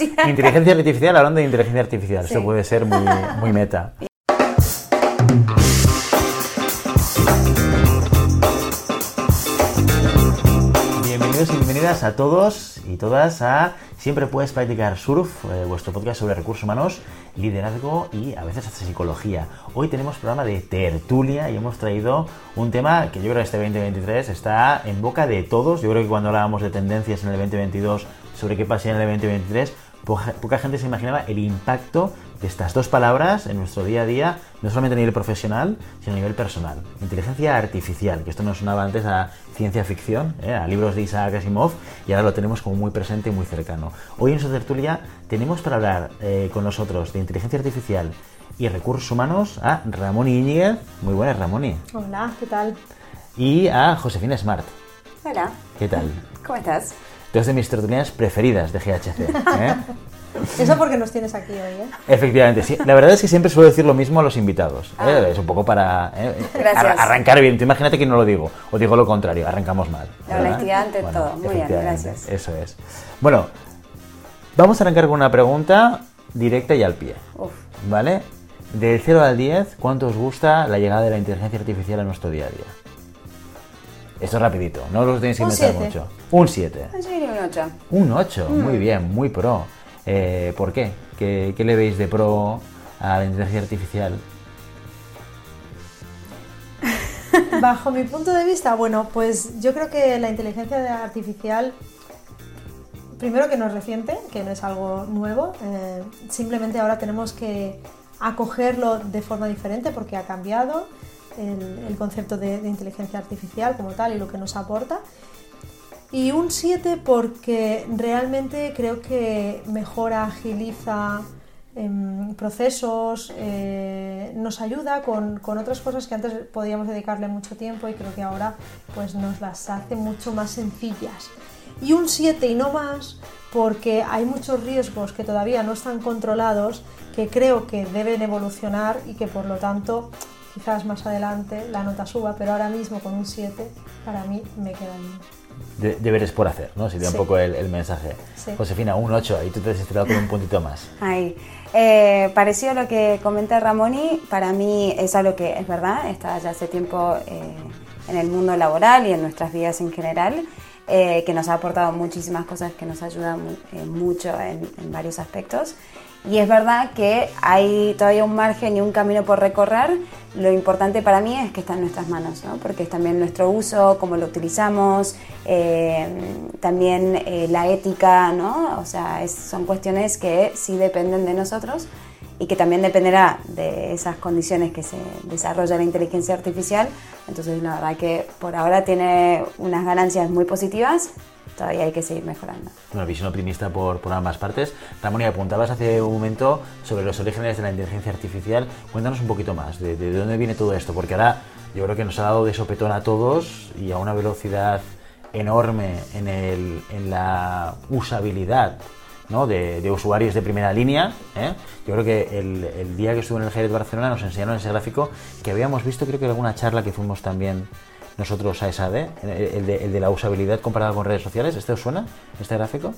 Inteligencia artificial, hablando de inteligencia artificial, eso puede ser muy, muy meta. Bienvenidos y bienvenidas a todos y todas a Siempre puedes practicar surf, eh, vuestro podcast sobre recursos humanos, liderazgo y a veces hasta psicología. Hoy tenemos programa de tertulia y hemos traído un tema que yo creo que este 2023 está en boca de todos. Yo creo que cuando hablábamos de tendencias en el 2022 sobre qué pasa en el 2023, poca, gente se imaginaba el impacto de estas dos palabras en nuestro día a día, no solamente a nivel profesional, sino a nivel personal. Inteligencia artificial, que esto nos sonaba antes a ciencia ficción, ¿eh? a libros de Isaac Asimov, y ahora lo tenemos como muy presente y muy cercano. Hoy en su tertulia tenemos para hablar eh, con nosotros de inteligencia artificial y recursos humanos a Ramón Iñiguez. Muy buenas, Ramón. Hola, ¿qué tal? Y a Josefina Smart. Hola. ¿Qué tal? ¿Cómo estás? Dos de mis tertulianas preferidas de GHC. ¿eh? Eso porque nos tienes aquí hoy, ¿eh? Efectivamente, sí. La verdad es que siempre suelo decir lo mismo a los invitados. ¿eh? Ah. Es un poco para ¿eh? arrancar bien. imagínate que no lo digo, o digo lo contrario, arrancamos mal. La honestidad ante todo. Muy bien, gracias. Eso es. Bueno, vamos a arrancar con una pregunta directa y al pie. Uf. ¿Vale? Del 0 al 10, ¿cuánto os gusta la llegada de la inteligencia artificial a nuestro día a día? Esto es rapidito, no lo tenéis que inventar mucho. Un 7. un 8. Un 8, muy mm. bien, muy pro. Eh, ¿Por qué? qué? le veis de pro a la inteligencia artificial? Bajo mi punto de vista, bueno, pues yo creo que la inteligencia artificial, primero que no es reciente, que no es algo nuevo, eh, simplemente ahora tenemos que acogerlo de forma diferente porque ha cambiado el, concepto de, inteligencia artificial como tal y lo que nos aporta. Y un 7 porque realmente creo que mejora, agiliza em, procesos, eh, nos ayuda con, con, otras cosas que antes podíamos dedicarle mucho tiempo y creo que ahora pues nos las hace mucho más sencillas. Y un 7 y no más porque hay muchos riesgos que todavía no están controlados que creo que deben evolucionar y que por lo tanto quizás más adelante la nota suba, pero ahora mismo con un 7 para mí me queda bien. deberes por hacer, ¿no? Sería un poco el, mensaje. Josefina, un 8, ahí tú te has estirado con un puntito más. Ay, eh, parecido a lo que comenta Ramoni, para mí es algo que es verdad, está ya hace tiempo eh, en el mundo laboral y en nuestras vidas en general, eh, que nos ha aportado muchísimas cosas que nos ayudan eh, mucho en, en varios aspectos. Y es verdad que hay todavía un margen y un camino por recorrer. Lo importante para mí es que está en nuestras manos, ¿no? porque es también nuestro uso, cómo lo utilizamos, eh, también eh, la ética, ¿no? o sea, son cuestiones que sí dependen de nosotros y que también dependerá de esas condiciones que se desarrolla la inteligencia artificial. Entonces, la verdad que por ahora tiene unas ganancias muy positivas, todavía hay que seguir mejorando. Una visión optimista por, por ambas partes. Ramón, y apuntabas hace un momento sobre los orígenes de la inteligencia artificial. Cuéntanos un poquito más, de, dónde viene todo esto, porque ahora yo creo que nos ha dado de sopetón a todos y a una velocidad enorme en, el, en la usabilidad ¿no? de, de, usuarios de primera línea. ¿eh? Yo creo que el, el, día que estuve en el Jerez de Barcelona nos enseñaron ese gráfico que habíamos visto, creo que en alguna charla que fuimos también nosotros a SAD, el de, el de la usabilidad comparada con redes sociales. ¿Este os suena, este gráfico?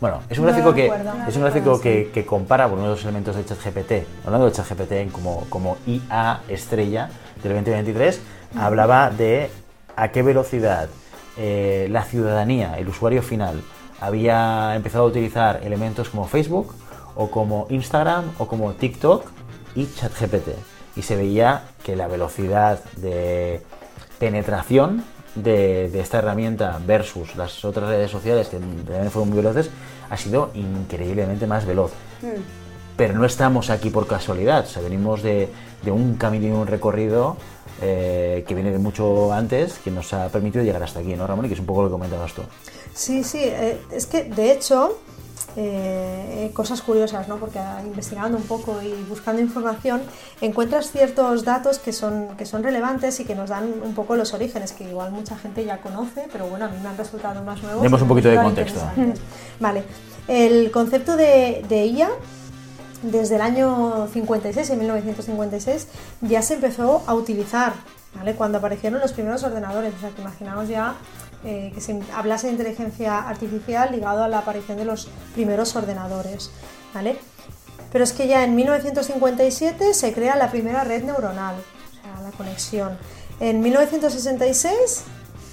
Bueno, es un gráfico, que, es un gráfico que, que, compara uno de los elementos de ChatGPT, hablando de ChatGPT como, como IA estrella del 2023, hablaba de a qué velocidad eh, la ciudadanía, el usuario final, había empezado a utilizar elementos como Facebook o como Instagram o como TikTok y ChatGPT. Y se veía que la velocidad de penetración de, esta herramienta versus las otras redes sociales que también fueron muy veloces ha sido increíblemente más veloz. Hmm. Pero no estamos aquí por casualidad, o sea, venimos de, un camino y un recorrido eh, que viene de mucho antes, que nos ha permitido llegar hasta aquí, ¿no, Ramón? Y que es un poco lo que comentabas tú. Sí, sí, eh, es que de hecho eh, cosas curiosas, ¿no? porque investigando un poco y buscando información encuentras ciertos datos que son, que son relevantes y que nos dan un poco los orígenes, que igual mucha gente ya conoce, pero bueno, a mí me han resultado más nuevos. Demos un poquito de contexto. Vale, el concepto de, de IA desde el año 56, en 1956, ya se empezó a utilizar, ¿vale? Cuando aparecieron los primeros ordenadores, o sea que imaginaos ya eh, que se hablase de inteligencia artificial ligado a la aparición de los primeros ordenadores. ¿vale? Pero es que ya en 1957 se crea la primera red neuronal, o sea, la conexión. En 1966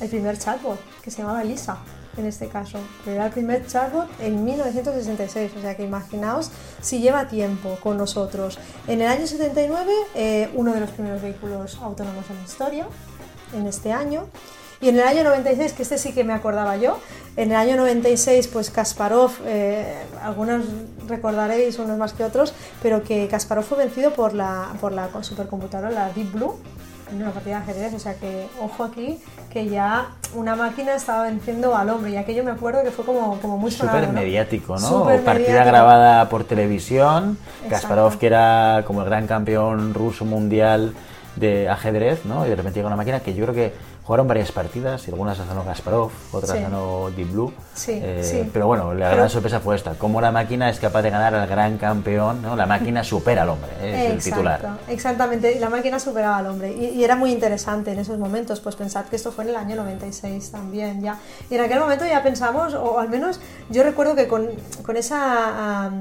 el primer chatbot, que se llamaba Lisa en este caso, pero era el primer chatbot en 1966, o sea que imaginaos si lleva tiempo con nosotros. En el año 79, eh, uno de los primeros vehículos autónomos en la historia, en este año. Y en el año 96, que este sí que me acordaba yo, en el año 96, pues Kasparov, eh, algunos recordaréis, unos más que otros, pero que Kasparov fue vencido por la, por la supercomputadora, la Deep Blue, en una partida de ajedrez, o sea que ojo aquí, que ya una máquina estaba venciendo al hombre, y aquello me acuerdo que fue como, como muy sonado, Súper mediático, ¿no? partida grabada por televisión, Kasparov que era como el gran campeón ruso mundial de ajedrez, ¿no? Y de repente llega una máquina que yo creo que jugaron varias partidas y algunas las ganó Kasparov, otras ganó Deep Blue. Sí, eh, sí. Pero bueno, la gran sorpresa fue esta, cómo la máquina es capaz de ganar al gran campeón, ¿no? La máquina supera al hombre, ¿eh? es el titular. Exactamente, la máquina superaba al hombre y, y, era muy interesante en esos momentos, pues pensad que esto fue en el año 96 también ya. Y en aquel momento ya pensamos, o al menos yo recuerdo que con, con esa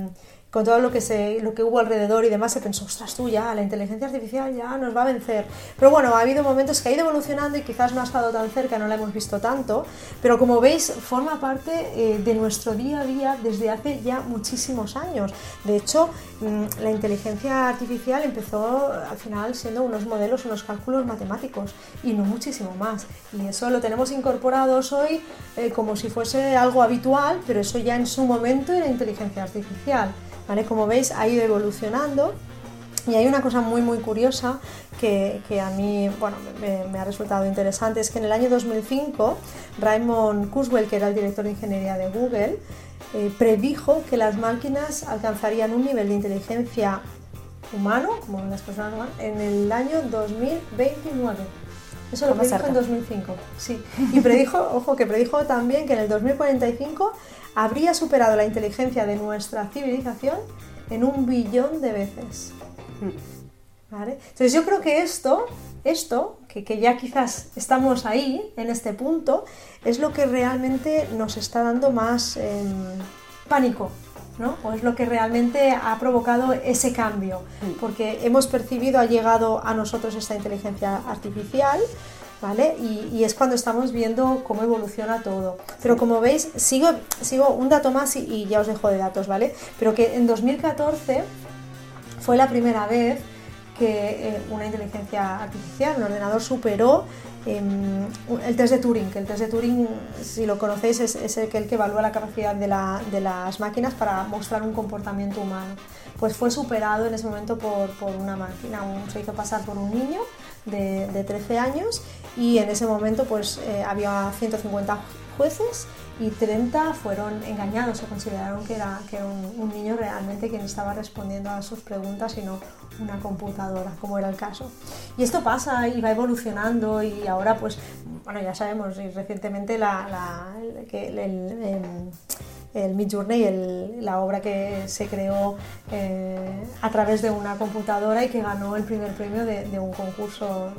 con todo lo que, se, lo que hubo alrededor y demás, se pensó, ostras, tú ya, la inteligencia artificial ya nos va a vencer. Pero bueno, ha habido momentos que ha ido evolucionando y quizás no ha estado tan cerca, no la hemos visto tanto, pero como veis, forma parte eh, de nuestro día a día desde hace ya muchísimos años. De hecho, mm, la inteligencia artificial empezó al final siendo unos modelos, unos cálculos matemáticos y no muchísimo más. Y eso lo tenemos incorporados hoy eh, como si fuese algo habitual, pero eso ya en su momento era inteligencia artificial. Como veis ha ido evolucionando y hay una cosa muy muy curiosa que, a mí bueno, me, ha resultado interesante, es que en el año 2005 Raymond Kurzweil, que era el director de ingeniería de Google, eh, predijo que las máquinas alcanzarían un nivel de inteligencia humano, como las personas humanas, en el año 2029. Eso lo predijo en 2005, sí. Y predijo, ojo, que predijo también que en el 2045 habría superado la inteligencia de nuestra civilización en un billón de veces. Entonces yo creo que esto, esto que, ya quizás estamos ahí, en este punto, es lo que realmente nos está dando más em, pánico, ¿no? O es lo que realmente ha provocado ese cambio, porque hemos percibido, ha llegado a nosotros esta inteligencia artificial, ¿vale? Y, es cuando estamos viendo cómo evoluciona todo. Pero como veis, sigo, sigo un dato más y, ya os dejo de datos, ¿vale? Pero que en 2014 fue la primera vez que eh, una inteligencia artificial, un ordenador, superó em, el test de Turing, que el test de Turing, si lo conocéis, es, el, que, el que evalúa la capacidad de, las máquinas para mostrar un comportamiento humano. Pues fue superado en ese momento por, una máquina, se hizo pasar por un niño de, 13 años y en ese momento pues eh, había 150 jueces y 30 fueron engañados, se consideraron que era, que un, niño realmente quien estaba respondiendo a sus preguntas y no una computadora, como era el caso. Y esto pasa y va evolucionando y ahora pues, bueno, ya sabemos, y recientemente la, que el, el, el Midjourney, la obra que se creó eh, a través de una computadora y que ganó el primer premio de un concurso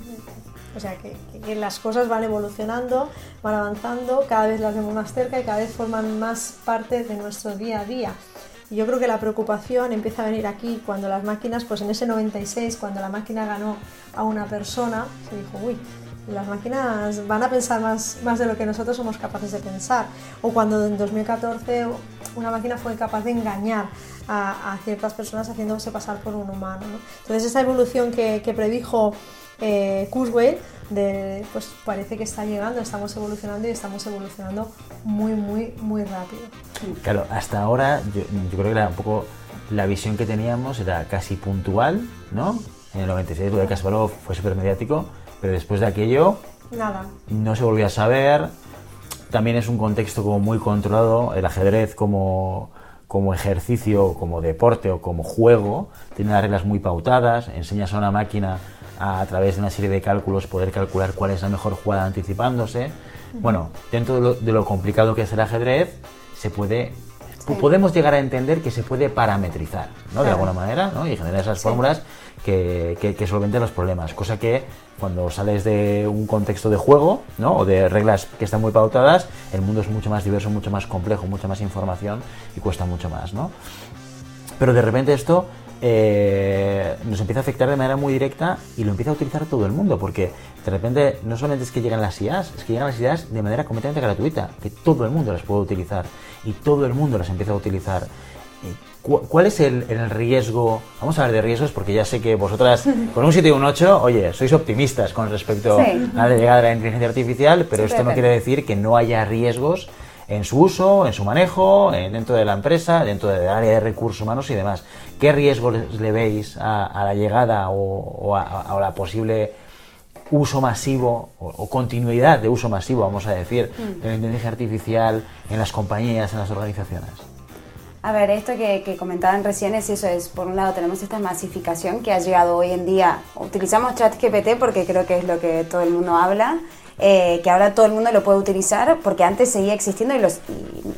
o sea, que, las cosas van evolucionando, van avanzando, cada vez las vemos más cerca y cada vez forman más parte de nuestro día a día. Y yo creo que la preocupación empieza a venir aquí cuando las máquinas, pues en ese 96, cuando la máquina ganó a una persona, se dijo, uy, las máquinas van a pensar más, más de lo que nosotros somos capaces de pensar. O cuando en 2014 una máquina fue capaz de engañar a, ciertas personas haciéndose pasar por un humano. Entonces esa evolución que, que predijo eh, Kurzweil, de, pues parece que está llegando, estamos evolucionando y estamos evolucionando muy, muy, muy rápido. Claro, hasta ahora yo, creo que era un poco la visión que teníamos era casi puntual, ¿no? En el 96 lo de Kasparov fue súper mediático, pero después de aquello Nada. no se volvió a saber. También es un contexto como muy controlado, el ajedrez como, como ejercicio, como deporte o como juego, tiene las reglas muy pautadas, enseñas a una máquina a, través de una serie de cálculos poder calcular cuál es la mejor jugada anticipándose. Bueno, dentro de lo, complicado que es el ajedrez, se puede podemos llegar a entender que se puede parametrizar, ¿no? De alguna manera, ¿no? Y generar esas fórmulas que, que, solventen los problemas. Cosa que cuando sales de un contexto de juego, ¿no? O de reglas que están muy pautadas, el mundo es mucho más diverso, mucho más complejo, mucha más información y cuesta mucho más, ¿no? Pero de repente esto eh, nos empieza a afectar de manera muy directa y lo empieza a utilizar todo el mundo, porque de repente no solamente es que llegan las IAs, es que llegan las IAs de manera completamente gratuita, que todo el mundo las puede utilizar y todo el mundo las empieza a utilizar. ¿Cuál es el, riesgo? Vamos a hablar de riesgos porque ya sé que vosotras con un 7 y un 8, oye, sois optimistas con respecto a la llegada de la inteligencia artificial, pero esto no quiere decir que no haya riesgos en su uso, en su manejo, dentro de la empresa, dentro del área de recursos humanos y demás. ¿Qué riesgos le veis a, la llegada o, a, la posible uso masivo o, continuidad de uso masivo, vamos a decir, mm. de la inteligencia artificial en las compañías, en las organizaciones? A ver, esto que, que, comentaban recién es eso, es por un lado tenemos esta masificación que ha llegado hoy en día, utilizamos ChatGPT porque creo que es lo que todo el mundo habla, eh, que ahora todo el mundo lo puede utilizar, porque antes seguía existiendo y, los,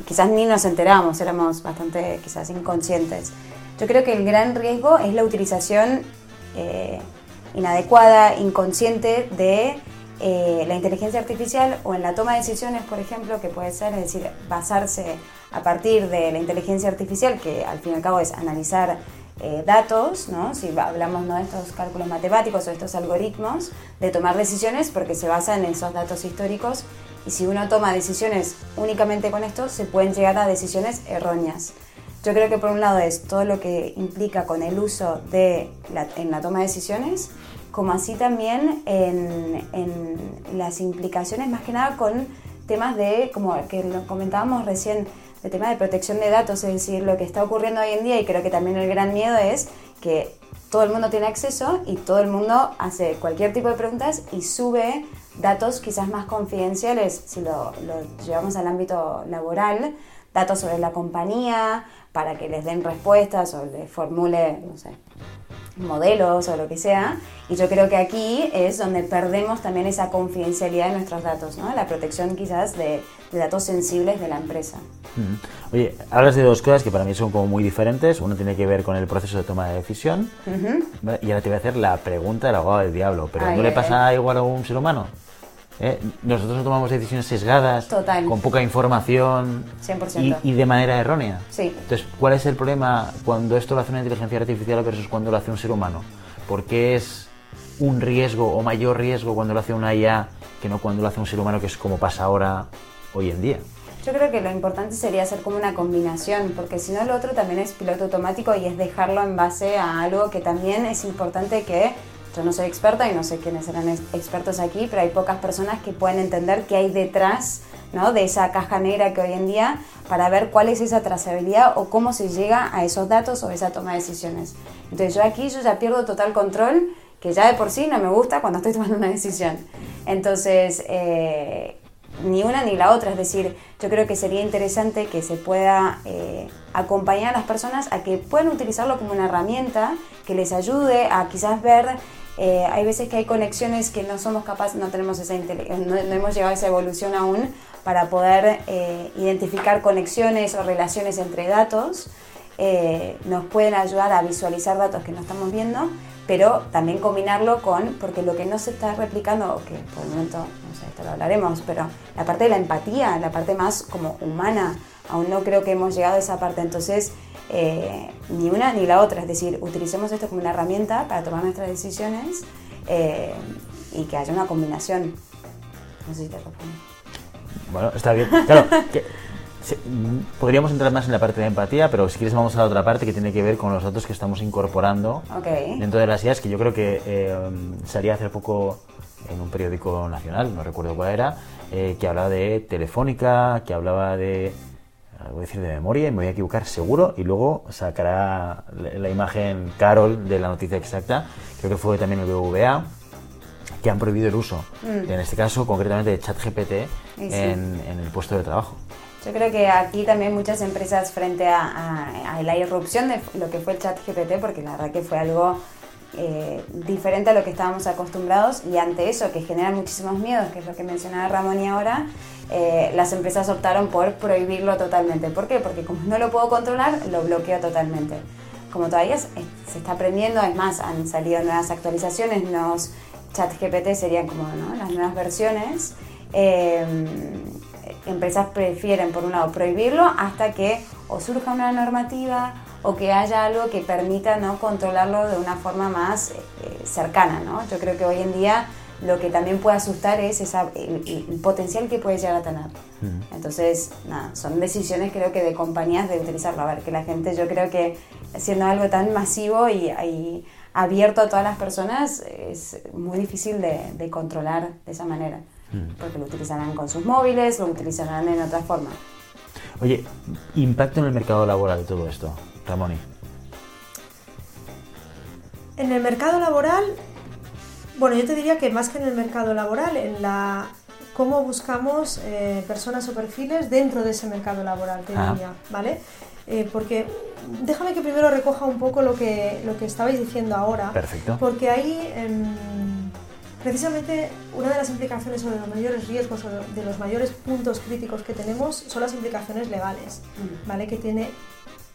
quizás ni nos enterábamos, éramos bastante quizás inconscientes. Yo creo que el gran riesgo es la utilización eh, inadecuada, inconsciente de eh, la inteligencia artificial o en la toma de decisiones, por ejemplo, que puede ser, es decir, basarse a partir de la inteligencia artificial, que al fin y al cabo es analizar eh, datos, ¿no? si hablamos de estos cálculos matemáticos o estos algoritmos, de tomar decisiones porque se basan en esos datos históricos y si uno toma decisiones únicamente con esto, se pueden llegar a decisiones erróneas. Yo creo que por un lado es todo lo que implica con el uso de en la toma de decisiones, como así también en, las implicaciones más que nada con temas de, como que lo comentábamos recién, el tema de protección de datos, es decir, lo que está ocurriendo hoy en día y creo que también el gran miedo es que todo el mundo tiene acceso y todo el mundo hace cualquier tipo de preguntas y sube datos quizás más confidenciales, si lo, lo llevamos al ámbito laboral, datos sobre la compañía para que les den respuestas o les formule, no sé, modelos o lo que sea. Y yo creo que aquí es donde perdemos también esa confidencialidad de nuestros datos, ¿no? la protección quizás de, datos sensibles de la empresa. Oye, hablas de dos cosas que para mí son como muy diferentes. Uno tiene que ver con el proceso de toma de decisión y ahora te voy a hacer la pregunta del abogado del diablo. ¿Pero no le pasa igual a un ser humano? ¿Eh? Nosotros no tomamos decisiones sesgadas, con poca información Y, de manera errónea. Entonces, ¿cuál es el problema cuando esto lo hace una inteligencia artificial versus cuando lo hace un ser humano? ¿Por qué es un riesgo o mayor riesgo cuando lo hace una IA que no cuando lo hace un ser humano, que es como pasa ahora, hoy en día? Yo creo que lo importante sería hacer como una combinación, porque si no lo otro también es piloto automático y es dejarlo en base a algo que también es importante que yo no soy experta y no sé quiénes serán expertos aquí, pero hay pocas personas que pueden entender qué hay detrás ¿no? de esa caja negra que hoy en día para ver cuál es esa trazabilidad o cómo se llega a esos datos o esa toma de decisiones. Entonces yo aquí yo ya pierdo total control, que ya de por sí no me gusta cuando estoy tomando una decisión. Entonces, eh, ni una ni la otra, es decir, yo creo que sería interesante que se pueda eh, acompañar a las personas a que puedan utilizarlo como una herramienta que les ayude a quizás ver eh, hay veces que hay conexiones que no somos capaces, no tenemos esa no, hemos llegado a esa evolución aún para poder eh, identificar conexiones o relaciones entre datos. Eh, nos pueden ayudar a visualizar datos que no estamos viendo, pero también combinarlo con, porque lo que no se está replicando, que por el momento, no sé, esto lo hablaremos, pero la parte de la empatía, la parte más como humana, aún no creo que hemos llegado a esa parte. Entonces, eh, ni una ni la otra. Es decir, utilicemos esto como una herramienta para tomar nuestras decisiones eh, y que haya una combinación. No sé si te respondo. Bueno, está bien. Claro, podríamos entrar más en la parte de empatía, pero si quieres vamos a la otra parte que tiene que ver con los datos que estamos incorporando dentro de las IAS, que yo creo que eh, salía hace poco en un periódico nacional, no recuerdo cuál era, que hablaba de Telefónica, que hablaba de voy a decir de memoria y me voy a equivocar seguro y luego sacará la imagen Carol de la noticia exacta, creo que fue también el BBVA, que han prohibido el uso, mm. en este caso concretamente de ChatGPT en, en, el puesto de trabajo. Yo creo que aquí también muchas empresas frente a, a, la irrupción de lo que fue el ChatGPT, porque la verdad que fue algo eh, diferente a lo que estábamos acostumbrados y ante eso que genera muchísimos miedos, que es lo que mencionaba Ramón y ahora, eh, las empresas optaron por prohibirlo totalmente. ¿Por qué? Porque como no lo puedo controlar, lo bloqueo totalmente. Como todavía se está aprendiendo, es más, han salido nuevas actualizaciones, nuevos chat GPT serían como las nuevas versiones. Em, empresas prefieren, por un lado, prohibirlo hasta que o surja una normativa o que haya algo que permita ¿no? controlarlo de una forma más eh, cercana. ¿no? Yo creo que hoy en día lo que también puede asustar es esa, el, potencial que puede llegar a tener. Entonces, nada, son decisiones creo que de compañías de utilizarlo. A ver, que la gente, yo creo que siendo algo tan masivo y, abierto a todas las personas, es muy difícil de, controlar de esa manera. Porque lo utilizarán con sus móviles, lo utilizarán en otra forma. Oye, impacto en el mercado laboral de todo esto, Ramoni. En el mercado laboral bueno, yo te diría que más que en el mercado laboral, en la cómo buscamos eh, personas o perfiles dentro de ese mercado laboral, te ah. diría, ¿vale? Eh, porque déjame que primero recoja un poco lo que, lo que estabais diciendo ahora. Perfecto. Porque ahí, em, precisamente, una de las implicaciones o de los mayores riesgos o de los mayores puntos críticos que tenemos son las implicaciones legales, mm. ¿vale? Que tiene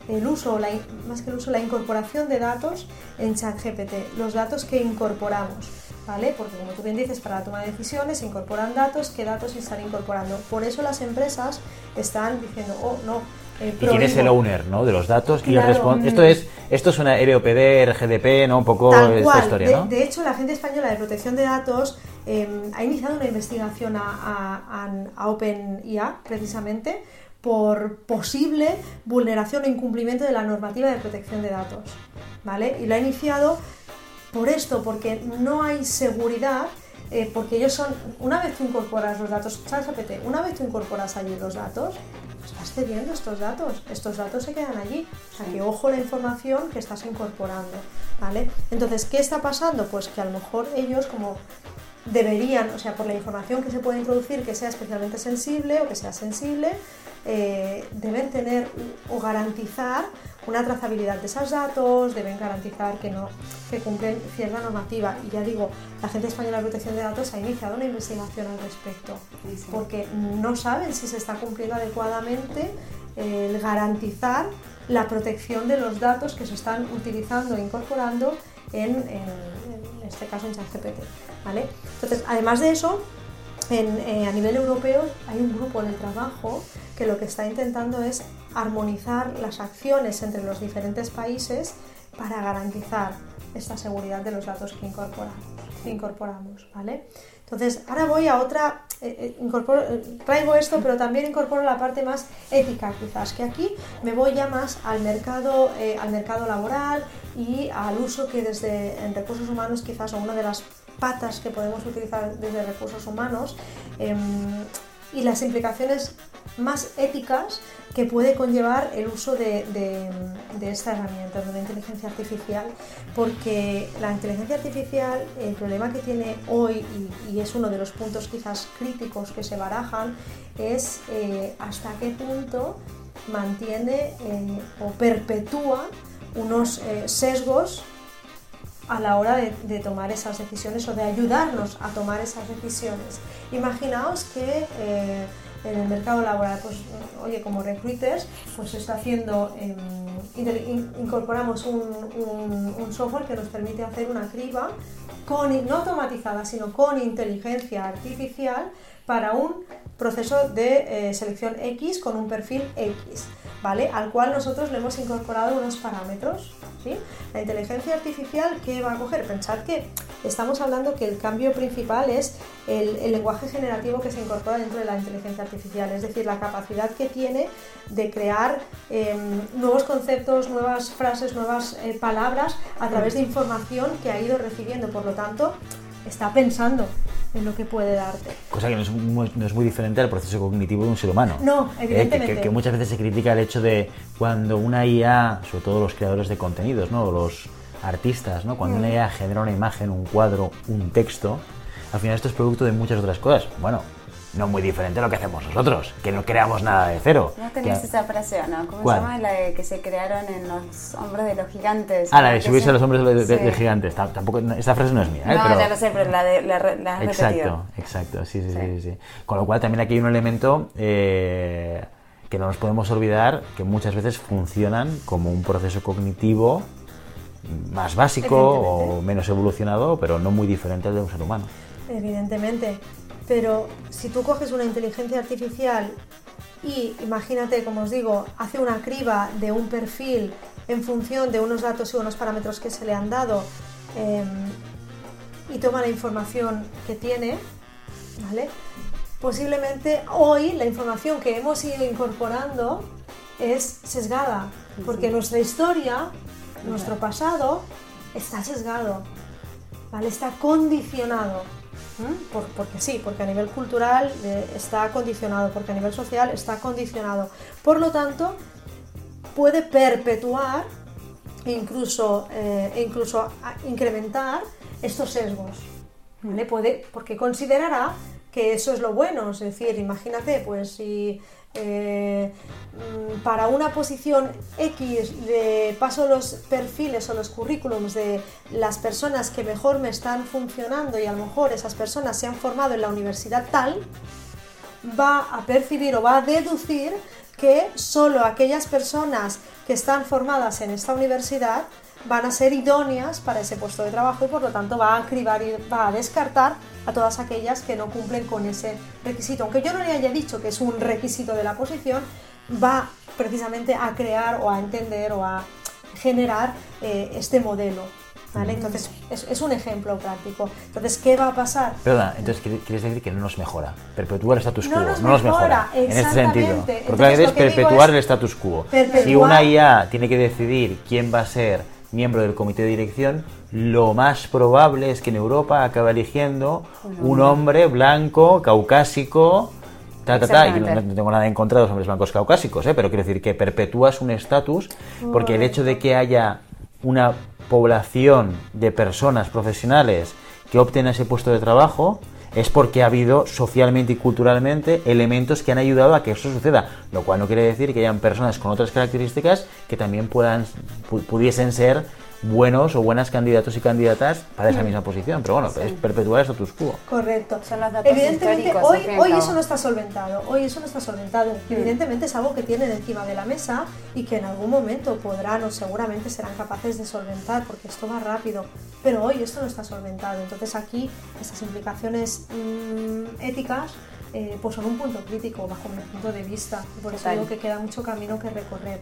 el uso, la, más que el uso, la incorporación de datos en ChatGPT, los datos que incorporamos. ¿vale? Porque como tú bien dices, para la toma de decisiones se incorporan datos, ¿qué datos se están incorporando? Por eso las empresas están diciendo, oh, no. Eh, y quién es el owner ¿no? de los datos y esto es esto es una ROPD, RGDP, ¿no? Un poco esta historia, de, ¿no? De hecho, la Agencia Española de Protección de Datos em, ha iniciado una investigación a, a, a OpenIA, precisamente, por posible vulneración o incumplimiento de la normativa de protección de datos. ¿Vale? Y lo ha iniciado por esto, porque no hay seguridad, eh, porque ellos son, una vez tú incorporas los datos, ChatGPT, una vez tú incorporas allí los datos, estás cediendo estos datos, estos datos se quedan allí, o sea que ojo la información que estás incorporando, ¿vale? Entonces, ¿qué está pasando? Pues que a lo mejor ellos como deberían, o sea, por la información que se puede introducir que sea especialmente sensible o que sea sensible, eh, deben tener o garantizar una trazabilidad de esos datos, deben garantizar que no que cumplen cierta normativa. Y ya digo, la Agencia Española de Protección de Datos ha iniciado una investigación al respecto, porque no saben si se está cumpliendo adecuadamente el garantizar la protección de los datos que se están utilizando e incorporando en, en, este caso en ChatGPT. ¿vale? Entonces, además de eso, eh, a nivel europeo hay un grupo de trabajo que lo que está intentando es armonizar las acciones entre los diferentes países para garantizar esta seguridad de los datos que incorporamos. incorporamos ¿vale? Entonces, ahora voy a otra, eh, eh, traigo esto, pero también incorporo la parte más ética quizás, que aquí me voy ya más al mercado, al mercado laboral y al uso que desde en recursos humanos quizás o una de las patas que podemos utilizar desde recursos humanos em, y las implicaciones más éticas que puede conllevar el uso de, esta herramienta, de la inteligencia artificial, porque la inteligencia artificial, el problema que tiene hoy, y, es uno de los puntos quizás críticos que se barajan, es eh, hasta qué punto mantiene eh, o perpetúa unos eh, sesgos a la hora de, tomar esas decisiones o de ayudarnos a tomar esas decisiones. Imaginaos que eh, en el mercado laboral, pues, oye, como recruiters, pues está haciendo, em, incorporamos un, software que nos permite hacer una criba, con, no automatizada, sino con inteligencia artificial para un proceso de eh, selección X con un perfil X, ¿vale? Al cual nosotros le hemos incorporado unos parámetros la inteligencia artificial, ¿qué va a coger? Pensad que estamos hablando que el cambio principal es el, lenguaje generativo que se incorpora dentro de la inteligencia artificial, es decir, la capacidad que tiene de crear em, nuevos conceptos, nuevas frases, nuevas eh, palabras a través de información que ha ido recibiendo. Por lo tanto, está pensando en lo que puede darte. Cosa que no es, muy, diferente al proceso cognitivo de un ser humano. No, eh, evidentemente. que, muchas veces se critica el hecho de cuando una IA, sobre todo los creadores de contenidos, ¿no? los artistas, ¿no? cuando una mm. IA genera una imagen, un cuadro, un texto, al final esto es producto de muchas otras cosas. Bueno, no muy diferente a lo que hacemos nosotros, que no creamos nada de cero. ¿No tenés esa frase no? ¿Cómo se llama? La de que se crearon en los hombros de los gigantes. Ah, la de subirse a los hombros de, gigantes. Tampoco, esa frase no es mía. ¿eh? No, ya lo sé, pero la, de, la, Exacto, exacto, sí sí, sí sí, Con lo cual también aquí hay un elemento eh, que no nos podemos olvidar que muchas veces funcionan como un proceso cognitivo más básico o menos evolucionado, pero no muy diferente al de un ser humano. Evidentemente. Pero si tú coges una inteligencia artificial y imagínate, como os digo, hace una criba de un perfil en función de unos datos y unos parámetros que se le han dado em, y toma la información que tiene, ¿vale? Posiblemente hoy la información que hemos ido incorporando es sesgada, porque nuestra historia, nuestro pasado, está sesgado, ¿vale? Está condicionado. Porque sí, porque a nivel cultural eh, está condicionado, porque a nivel social está condicionado. Por lo tanto, puede perpetuar e incluso, eh, incluso incrementar estos sesgos. Puede, porque considerará que eso es lo bueno, es decir, imagínate, pues si eh, mm, para una posición X le paso los perfiles o los currículums de las personas que mejor me están funcionando y a lo mejor esas personas se han formado en la universidad tal, va a percibir o va a deducir que solo aquellas personas que están formadas en esta universidad van a ser idóneas para ese puesto de trabajo y por lo tanto va a cribar y va a descartar a todas aquellas que no cumplen con ese requisito. Aunque yo no le haya dicho que es un requisito de la posición, va precisamente a crear o a entender o a generar eh, este modelo. ¿Vale? Entonces, es, un ejemplo práctico. Entonces, ¿qué va a pasar? Perdona, entonces quieres decir que no nos mejora. Perpetuar el status quo. No nos, mejora. En este sentido. Porque la idea es perpetuar el status quo. Si una IA tiene que decidir quién va a ser miembro del comité de dirección, lo más probable es que en Europa acabe eligiendo un hombre. blanco, caucásico, ta, ta, ta, y no, tengo nada en contra de los hombres blancos caucásicos, ¿eh? pero quiero decir que perpetúas un estatus porque el hecho de que haya una población de personas profesionales que opten a ese puesto de trabajo es porque ha habido socialmente y culturalmente elementos que han ayudado a que eso suceda, lo cual no quiere decir que hayan personas con otras características que también puedan pudiesen ser buenos o buenas candidatos y candidatas para esa misma posición. Pero bueno, es perpetuar el status quo. Correcto. Evidentemente, hoy, hoy eso no está solventado. Hoy eso no está solventado. Mm. Evidentemente es algo que tienen encima de la mesa y que en algún momento podrán o seguramente serán capaces de solventar porque esto va rápido. Pero hoy esto no está solventado. Entonces aquí esas implicaciones mm, éticas eh, pues son un punto crítico bajo mi punto de vista. Por eso digo que queda mucho camino que recorrer.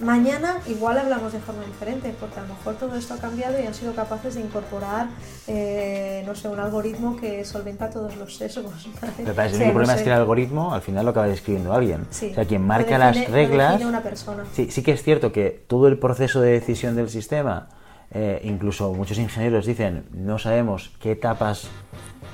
Mañana igual hablamos de forma diferente, porque a lo mejor todo esto ha cambiado y han sido capaces de incorporar, eh, no sé, un algoritmo que solventa todos los sesgos. Pero el problema es que el algoritmo al final lo acaba describiendo alguien. o sea, quien marca las reglas. Una persona. Sí, sí que es cierto que todo el proceso de decisión del sistema, eh, incluso muchos ingenieros dicen, no sabemos qué etapas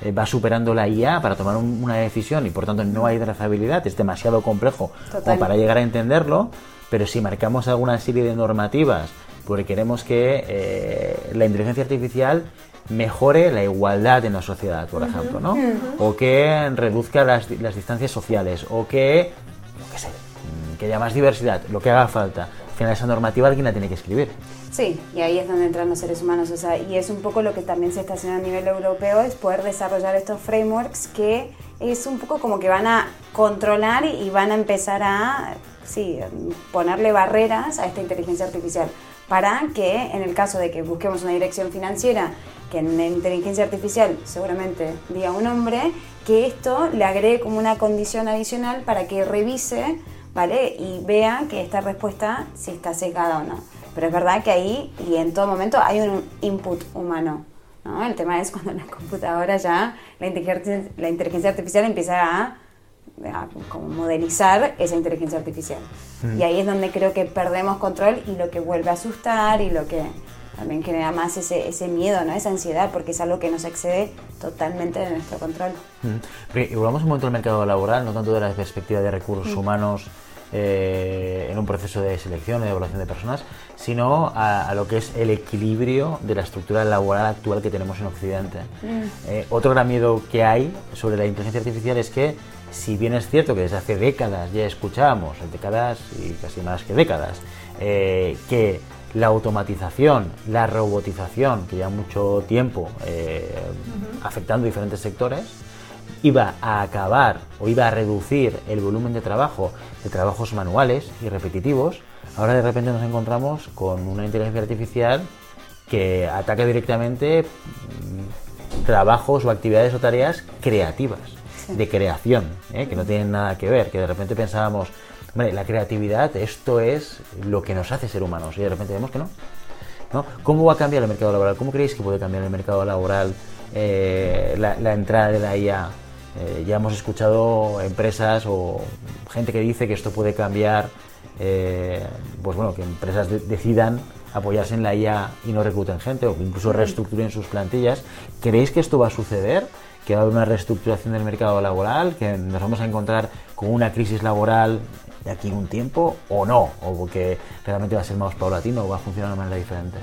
eh, va superando la IA para tomar una decisión y por tanto no hay trazabilidad, es demasiado complejo para llegar a entenderlo pero si marcamos alguna serie de normativas porque queremos que eh, la inteligencia artificial mejore la igualdad en la sociedad, por ejemplo, ¿no? O que reduzca las, distancias sociales, o que, qué sé, que haya más diversidad, lo que haga falta. Al final esa normativa alguien la tiene que escribir. Sí, y ahí es donde entran los seres humanos, o sea, y es un poco lo que también se está haciendo a nivel europeo, es poder desarrollar estos frameworks que es un poco como que van a controlar y van a empezar a sí, ponerle barreras a esta inteligencia artificial para que en el caso de que busquemos una dirección financiera que en la inteligencia artificial seguramente diga un nombre, que esto le agregue como una condición adicional para que revise, ¿vale? Y vea que esta respuesta si está secada o no. Pero es verdad que ahí y en todo momento hay un input humano. ¿no? El tema es cuando la computadora ya, la inteligencia, la inteligencia artificial empieza a como modelizar esa inteligencia artificial. Mm. Y ahí es donde creo que perdemos control y lo que vuelve a asustar y lo que también genera más ese, ese miedo, ¿no? esa ansiedad, porque es algo que nos excede totalmente de nuestro control. Mm. y volvamos un momento al mercado laboral, no tanto de la perspectiva de recursos mm. humanos eh, en un proceso de selección, de evaluación de personas, sino a, lo que es el equilibrio de la estructura laboral actual que tenemos en Occidente. Mm. Eh, otro gran miedo que hay sobre la inteligencia artificial es que, si bien es cierto que desde hace décadas ya escuchábamos, décadas y casi más que décadas, eh, que la automatización, la robotización, que lleva mucho tiempo afectando diferentes sectores, iba a acabar o iba a reducir el volumen de trabajo de trabajos manuales y repetitivos, ahora de repente nos encontramos con una inteligencia artificial que ataca directamente mm, trabajos o actividades o tareas creativas, de creación, ¿eh? que no tienen nada que ver, que de repente pensábamos, hombre, la creatividad, esto es lo que nos hace ser humanos, y de repente vemos que no. ¿no? ¿Cómo va a cambiar el mercado laboral? ¿Cómo creéis que puede cambiar el mercado laboral eh, la, la, entrada de la IA eh, ya hemos escuchado empresas o gente que dice que esto puede cambiar, pues bueno, que empresas decidan apoyarse en la IA y no recluten gente o incluso reestructuren sus plantillas. ¿Creéis que esto va a suceder? ¿Que va a haber una reestructuración del mercado laboral? ¿Que nos vamos a encontrar con una crisis laboral de aquí un tiempo o no? ¿O que realmente va a ser más paulatino o va a funcionar de manera diferente?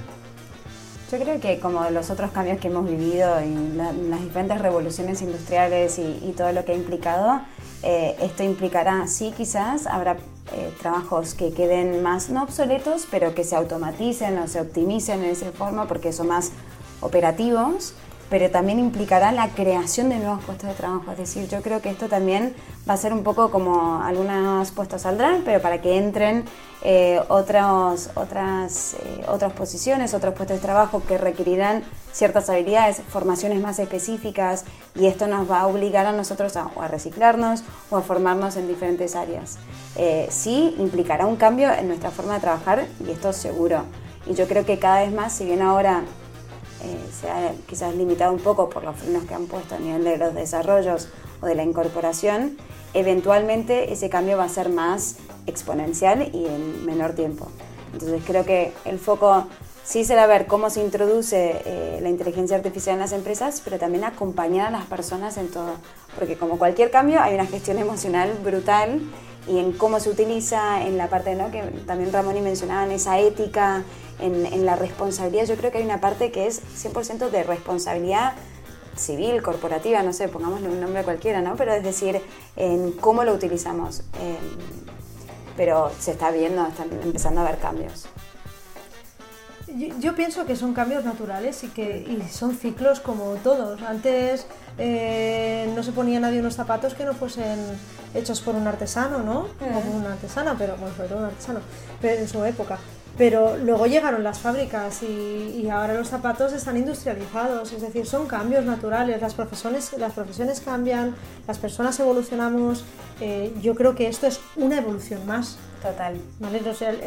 Yo creo que como los otros cambios que hemos vivido en, las diferentes revoluciones industriales y, todo lo que ha implicado, eh, esto implicará, sí, quizás habrá eh, trabajos que queden más, no obsoletos, pero que se automaticen o se optimicen en esa forma porque son más operativos pero también implicará la creación de nuevos puestos de trabajo. Es decir, yo creo que esto también va a ser un poco como algunos puestos saldrán, pero para que entren eh, otras, eh, otras posiciones, otros puestos de trabajo que requerirán ciertas habilidades, formaciones más específicas, y esto nos va a obligar a nosotros a, a reciclarnos o a formarnos en diferentes áreas. Eh, sí implicará un cambio en nuestra forma de trabajar, y esto seguro. Y yo creo que cada vez más, si bien ahora eh, se ha quizás limitado un poco por los frenos que han puesto a nivel de los desarrollos o de la incorporación, eventualmente ese cambio va a ser más exponencial y en menor tiempo. Entonces creo que el foco sí será ver cómo se introduce eh, la inteligencia artificial en las empresas, pero también acompañar a las personas en todo. Porque como cualquier cambio hay una gestión emocional brutal y en cómo se utiliza, en la parte ¿no? que también Ramón y mencionaban, esa ética, en, la responsabilidad, yo creo que hay una parte que es 100% de responsabilidad civil, corporativa, no sé, pongámosle un nombre cualquiera, ¿no? Pero es decir, en cómo lo utilizamos. pero se está viendo, están empezando a haber cambios. Yo, pienso que son cambios naturales y que y son ciclos como todos. Antes eh, no se ponía nadie unos zapatos que no fuesen hechos por un artesano, ¿no? O por una artesana, pero bueno, sobre todo un artesano, pero en su época. Pero luego llegaron las fábricas y, ahora los zapatos están industrializados, es decir, son cambios naturales, las profesiones, las profesiones cambian, las personas evolucionamos, eh, yo creo que esto es una evolución más. Total. ¿vale?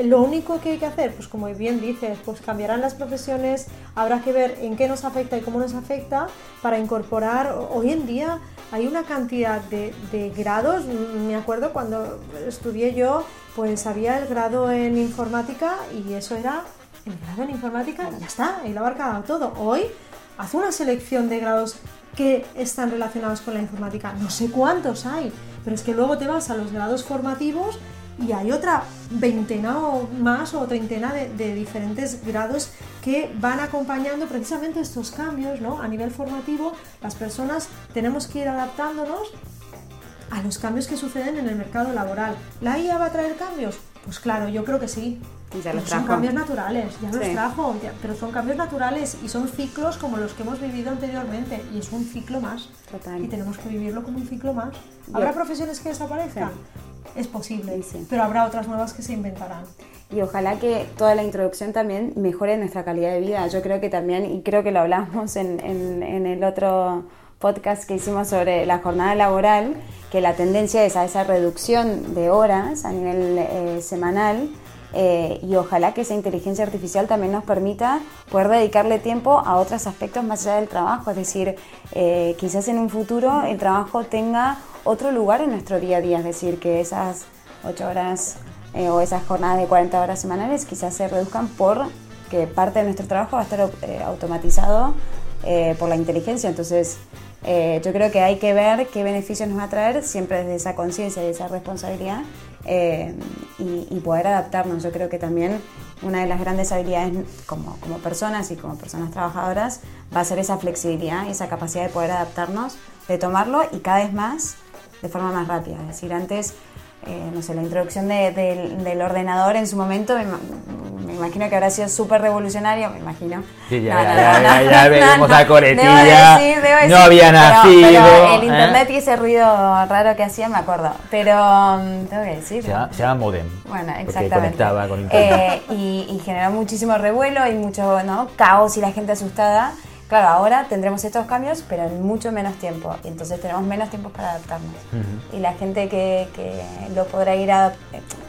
lo único que hay que hacer, pues como bien dices, pues cambiarán las profesiones, habrá que ver en qué nos afecta y cómo nos afecta para incorporar, hoy en día hay una cantidad de, grados, me acuerdo cuando estudié yo, pues había el grado en informática y eso era el grado en informática y ya está, lo abarcaba todo. Hoy hace una selección de grados que están relacionados con la informática. No sé cuántos hay, pero es que luego te vas a los grados formativos y hay otra veintena o más o treintena de, diferentes grados que van acompañando precisamente estos cambios, ¿no? A nivel formativo, las personas tenemos que ir adaptándonos a los cambios que suceden en el mercado laboral. ¿La IA va a traer cambios? Pues claro, yo creo que sí. son cambios naturales, ya los trajo, pero son cambios naturales y son ciclos como los que hemos vivido anteriormente y es un ciclo más. Total. Y tenemos que vivirlo como un ciclo más. ¿Habrá profesiones que desaparezcan? Es posible, pero habrá otras nuevas que se inventarán. Y ojalá que toda la introducción también mejore nuestra calidad de vida. Yo creo que también, y creo que lo hablamos en, en el otro podcast que hicimos sobre la jornada laboral, que la tendencia es a esa reducción de horas a nivel eh, semanal eh, y ojalá que esa inteligencia artificial también nos permita poder dedicarle tiempo a otros aspectos más allá del trabajo, es decir, eh, quizás en un futuro el trabajo tenga otro lugar en nuestro día a día, es decir, que esas ocho horas o esas jornadas de 40 horas semanales quizás se reduzcan por que parte de nuestro trabajo va a estar automatizado por la inteligencia, entonces eh, yo creo que hay que ver qué beneficios nos va a traer siempre desde esa conciencia y esa responsabilidad eh, y, poder adaptarnos. Yo creo que también una de las grandes habilidades como, como personas y como personas trabajadoras va a ser esa flexibilidad y esa capacidad de poder adaptarnos, de tomarlo y cada vez más de forma más rápida. Es decir, antes eh, no sé, la introducción del ordenador en su momento, me, imagino que habrá sido súper revolucionario, me imagino. Sí, ya, ya, ya, ya, vemos la coletilla, no había nacido. Pero, el ¿eh? internet y ese ruido raro que hacía me acuerdo, pero mm, tengo que decir. Se llama, modem. Bueno, exactamente. conectaba con internet. Eh, y, y generó muchísimo revuelo y mucho ¿no? caos y la gente asustada. Claro, ahora tendremos estos cambios, pero en mucho menos tiempo. Y entonces tenemos menos tiempo para adaptarnos. Y la gente que, lo podrá ir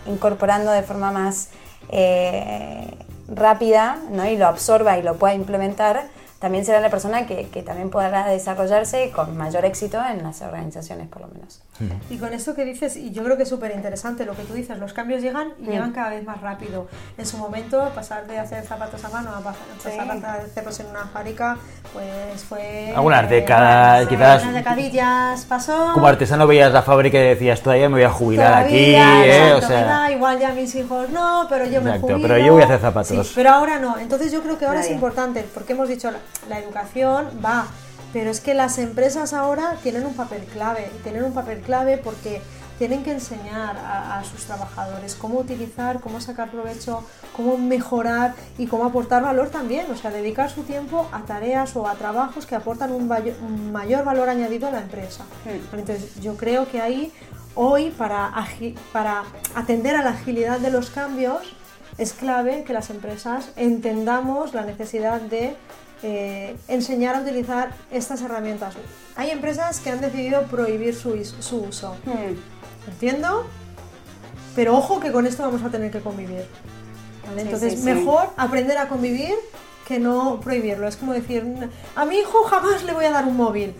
incorporando de forma más eh, rápida ¿no? y lo absorba y lo pueda implementar, también será la persona que, que, también podrá desarrollarse con mayor éxito en las organizaciones, por lo menos. Y con esto que dices, y yo creo que es súper interesante lo que tú dices, los cambios llegan y llegan cada vez más rápido. En su momento, pasar de hacer zapatos a mano a pasar a hacerlos en una fábrica, pues fue... Algunas décadas, quizás... Unas decadillas, pasó... Como artesano veías la fábrica y decías, todavía me voy a jubilar aquí, ¿eh? o sea... igual ya mis hijos no, pero yo me jubilo. pero yo voy a hacer zapatos. Sí, pero ahora no. Entonces yo creo que ahora es importante, porque hemos dicho, la educación va pero es que las empresas ahora tienen un papel clave, y tienen un papel clave porque tienen que enseñar a, sus trabajadores cómo utilizar, cómo sacar provecho, cómo mejorar y cómo aportar valor también, o sea, dedicar su tiempo a tareas o a trabajos que aportan un, mayor valor añadido a la empresa. Hmm. Entonces, yo creo que ahí, hoy, para, para atender a la agilidad de los cambios, es clave que las empresas entendamos la necesidad de eh, enseñar a utilizar estas herramientas. Hay empresas que han decidido prohibir su, uso. Hmm. ¿Entiendo? Pero ojo que con esto vamos a tener que convivir. Entonces, mejor aprender a convivir que no prohibirlo. Es como decir, a mi hijo jamás le voy a dar un móvil.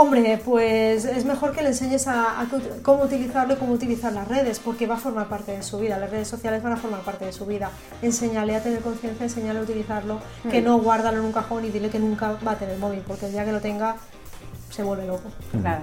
Hombre, pues es mejor que le enseñes a, cómo utilizarlo y cómo utilizar las redes, porque va a formar parte de su vida. Las redes sociales van a formar parte de su vida. Enséñale a tener conciencia, enséñale a utilizarlo, que mm. no guárdalo en un cajón y dile que nunca va a tener móvil, porque el día que lo tenga se vuelve loco. Claro.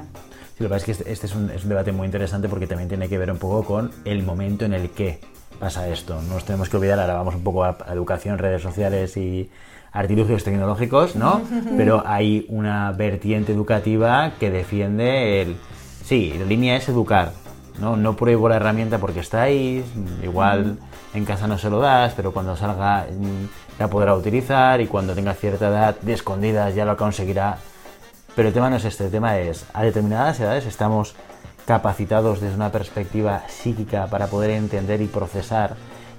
Sí, lo que pasa es que este, este, es, un, es un debate muy interesante porque también tiene que ver un poco con el momento en el que pasa esto. No nos tenemos que olvidar, ahora vamos un poco a educación, redes sociales y artilugios tecnológicos, ¿no? Pero hay una vertiente educativa que defiende el... Sí, la línea es educar, ¿no? No pruebo la herramienta porque está ahí, igual en casa no se lo das, pero cuando salga mm, la podrá utilizar y cuando tenga cierta edad de escondidas ya lo conseguirá. Pero el tema no es este, el tema es, a determinadas edades estamos capacitados desde una perspectiva psíquica para poder entender y procesar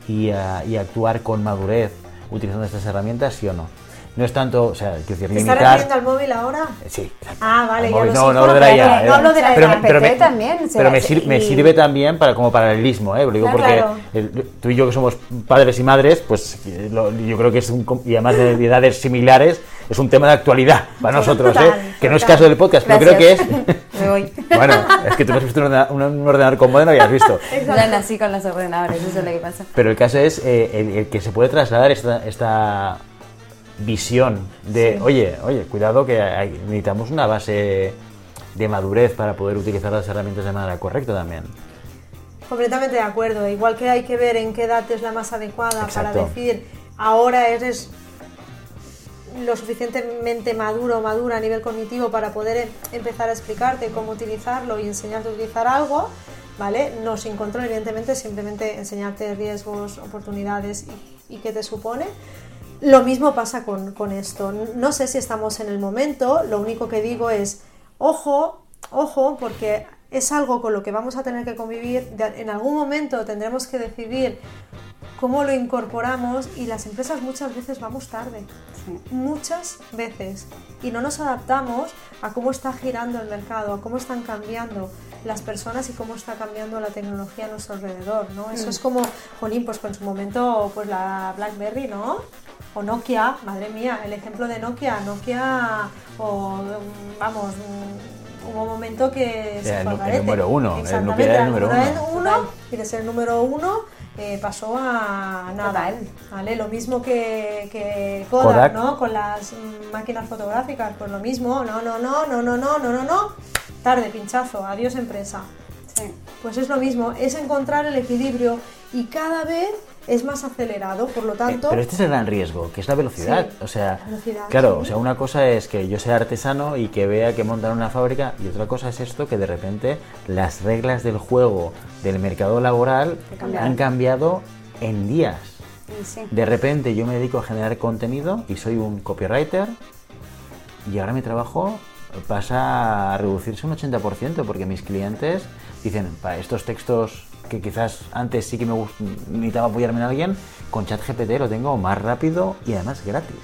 y, ah, y actuar con madurez utilizando estas herramientas, sí o no. No es tanto, o sea, quiero decir, limitar... ¿Estás refiriendo al móvil ahora? Sí. Ah, vale, ya lo no, no, de la IA, no hablo de la pero, pero me, también. pero me, sirve también para como paralelismo, ¿eh? Lo digo porque tú y yo que somos padres y madres, pues yo creo que es un... Y además de edades similares, es un tema de actualidad para nosotros, ¿eh? Que no es caso del podcast, pero creo que es... Me voy. bueno, es que tú me has visto un ordenador, un ordenador con moderno y has visto. Ya nací con los ordenadores, eso es lo que pasa. Pero el caso es eh, el, que se puede trasladar esta, esta visión de, oye, oye, cuidado que necesitamos una base de madurez para poder utilizar las herramientas de manera correcta también. Completamente de acuerdo. Igual que hay que ver en qué edad es la más adecuada para decir ahora eres lo suficientemente maduro o madura a nivel cognitivo para poder em, empezar a explicarte cómo utilizarlo y enseñarte a utilizar algo, ¿vale? No sin control, evidentemente, simplemente enseñarte riesgos, oportunidades y, y qué te supone. Lo mismo pasa con, con esto. No sé si estamos en el momento, lo único que digo es, ojo, ojo, porque es algo con lo que vamos a tener que convivir. En algún momento tendremos que decidir cómo lo incorporamos y las empresas muchas veces vamos tarde, muchas veces, y no nos adaptamos a cómo está girando el mercado, a cómo están cambiando las personas y cómo está cambiando la tecnología a nuestro alrededor, ¿no? Eso mm. es como, jolín, pues con su momento, pues la BlackBerry, ¿no? O Nokia, madre mía, el ejemplo de Nokia, Nokia, o vamos, hubo un momento que se fue el, el número uno, el Nokia era el número uno. y de ser el número uno eh, pasó a nada. ¿vale? Lo mismo que, que Kodak, ¿no? Con las máquinas fotográficas, pues lo mismo, no, no, no, no, no, no, no, no, no, tarde, pinchazo, adiós empresa. Pues es lo mismo, es encontrar el equilibrio y cada vez es más acelerado, por lo Eh, tanto... Pero este es el gran riesgo, que es la velocidad. Sí, o sea, velocidad, claro, sí. o sea, una cosa es que yo sea artesano y que vea que montan una fábrica y otra cosa es esto que de repente las reglas del juego del mercado laboral han cambiado en días. Sí. De repente yo me dedico a generar contenido y soy un copywriter y ahora mi trabajo pasa a reducirse un 80% porque mis clientes dicen, para estos textos que quizás antes sí que me necesitaba apoyarme en alguien, con ChatGPT lo tengo más rápido y además gratis.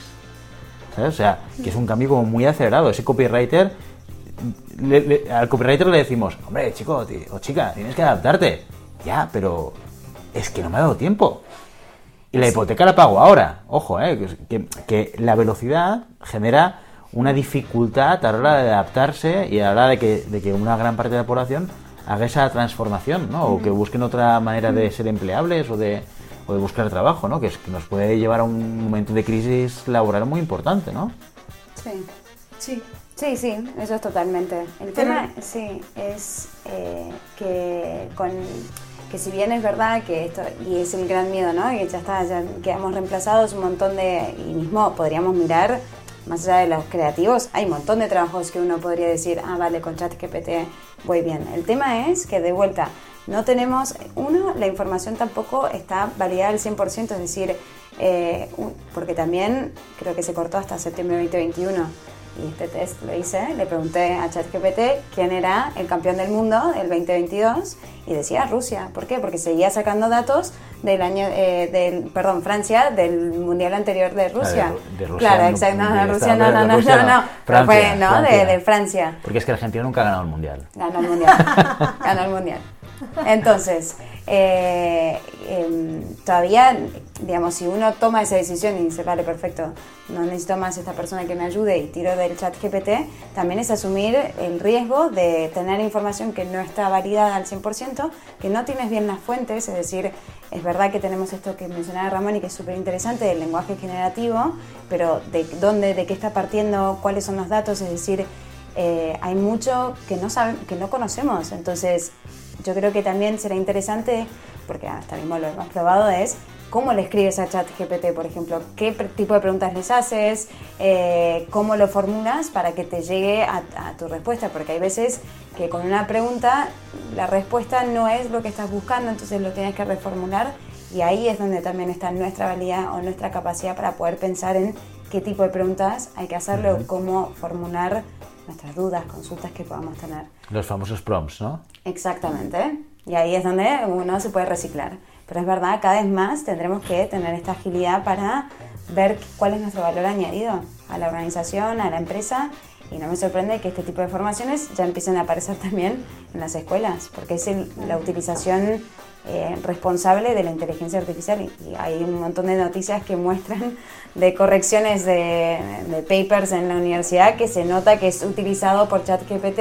¿Sabes? O sea, que es un cambio como muy acelerado. Ese copywriter, le- al copywriter le decimos, hombre, chico o chica, tienes que adaptarte. Ya, pero es que no me ha dado tiempo. Y la hipoteca la pago ahora. Ojo, eh, que, la velocidad genera una dificultad a la hora de adaptarse y a la hora de que una gran parte de la población haga esa transformación, ¿no? O que busquen otra manera de ser empleables o de, o de buscar trabajo, ¿no? Que, es, que nos puede llevar a un momento de crisis laboral muy importante, ¿no? Sí. Sí, Sí, sí, eso es totalmente. El Pero- tema, sí, es eh, que con que si bien es verdad que esto, y es el gran miedo, ¿no? Que ya está, ya quedamos reemplazados un montón de, y mismo podríamos mirar, más allá de los creativos, hay un montón de trabajos que uno podría decir, ah, vale, con ChatGPT voy bien. El tema es que de vuelta, no tenemos, uno, la información tampoco está validada al 100%, es decir, eh, porque también creo que se cortó hasta septiembre de 2021 y este test lo hice, le pregunté a ChatGPT quién era el campeón del mundo del 2022 y decía Rusia. ¿Por qué? Porque seguía sacando datos del año, eh, del, perdón, Francia, del mundial anterior de Rusia. de- de Rusia claro, no- exacto. No, no, Rusia, no, no, no, Rusia no, no. no. Francia, fue, ¿no? Francia. De, de Francia. Porque es que Argentina nunca ha ganado el mundial. Ganó el mundial. Ganó el mundial. Entonces, eh, em, todavía, digamos, si uno toma esa decisión y dice, vale, perfecto, no necesito más esta persona que me ayude y tiro del chat GPT, también es asumir el riesgo de tener información que no está validada al 100%, que no tienes bien las fuentes, es decir, es verdad que tenemos esto que mencionaba Ramón y que es súper interesante del lenguaje generativo, pero de dónde, de qué está partiendo, cuáles son los datos, es decir, eh, hay mucho que no saben, que no conocemos. Entonces, yo creo que también será interesante, porque hasta mismo lo hemos probado, es cómo le escribes a ChatGPT, por ejemplo, qué tipo de preguntas les haces, eh, cómo lo formulas para que te llegue a, a tu respuesta, porque hay veces que con una pregunta la respuesta no es lo que estás buscando, entonces lo tienes que reformular y ahí es donde también está nuestra habilidad o nuestra capacidad para poder pensar en qué tipo de preguntas hay que hacerle o cómo formular nuestras dudas, consultas que podamos tener. Los famosos prompts, ¿no? Exactamente. Y ahí es donde uno se puede reciclar. Pero es verdad, cada vez más tendremos que tener esta agilidad para ver cuál es nuestro valor añadido a la organización, a la empresa. Y no me sorprende que este tipo de formaciones ya empiecen a aparecer también en las escuelas, porque es la utilización eh, responsable de la inteligencia artificial. Y, hay un montón de noticias que muestran de correcciones de, de papers en la universidad que se nota que es utilizado por ChatGPT,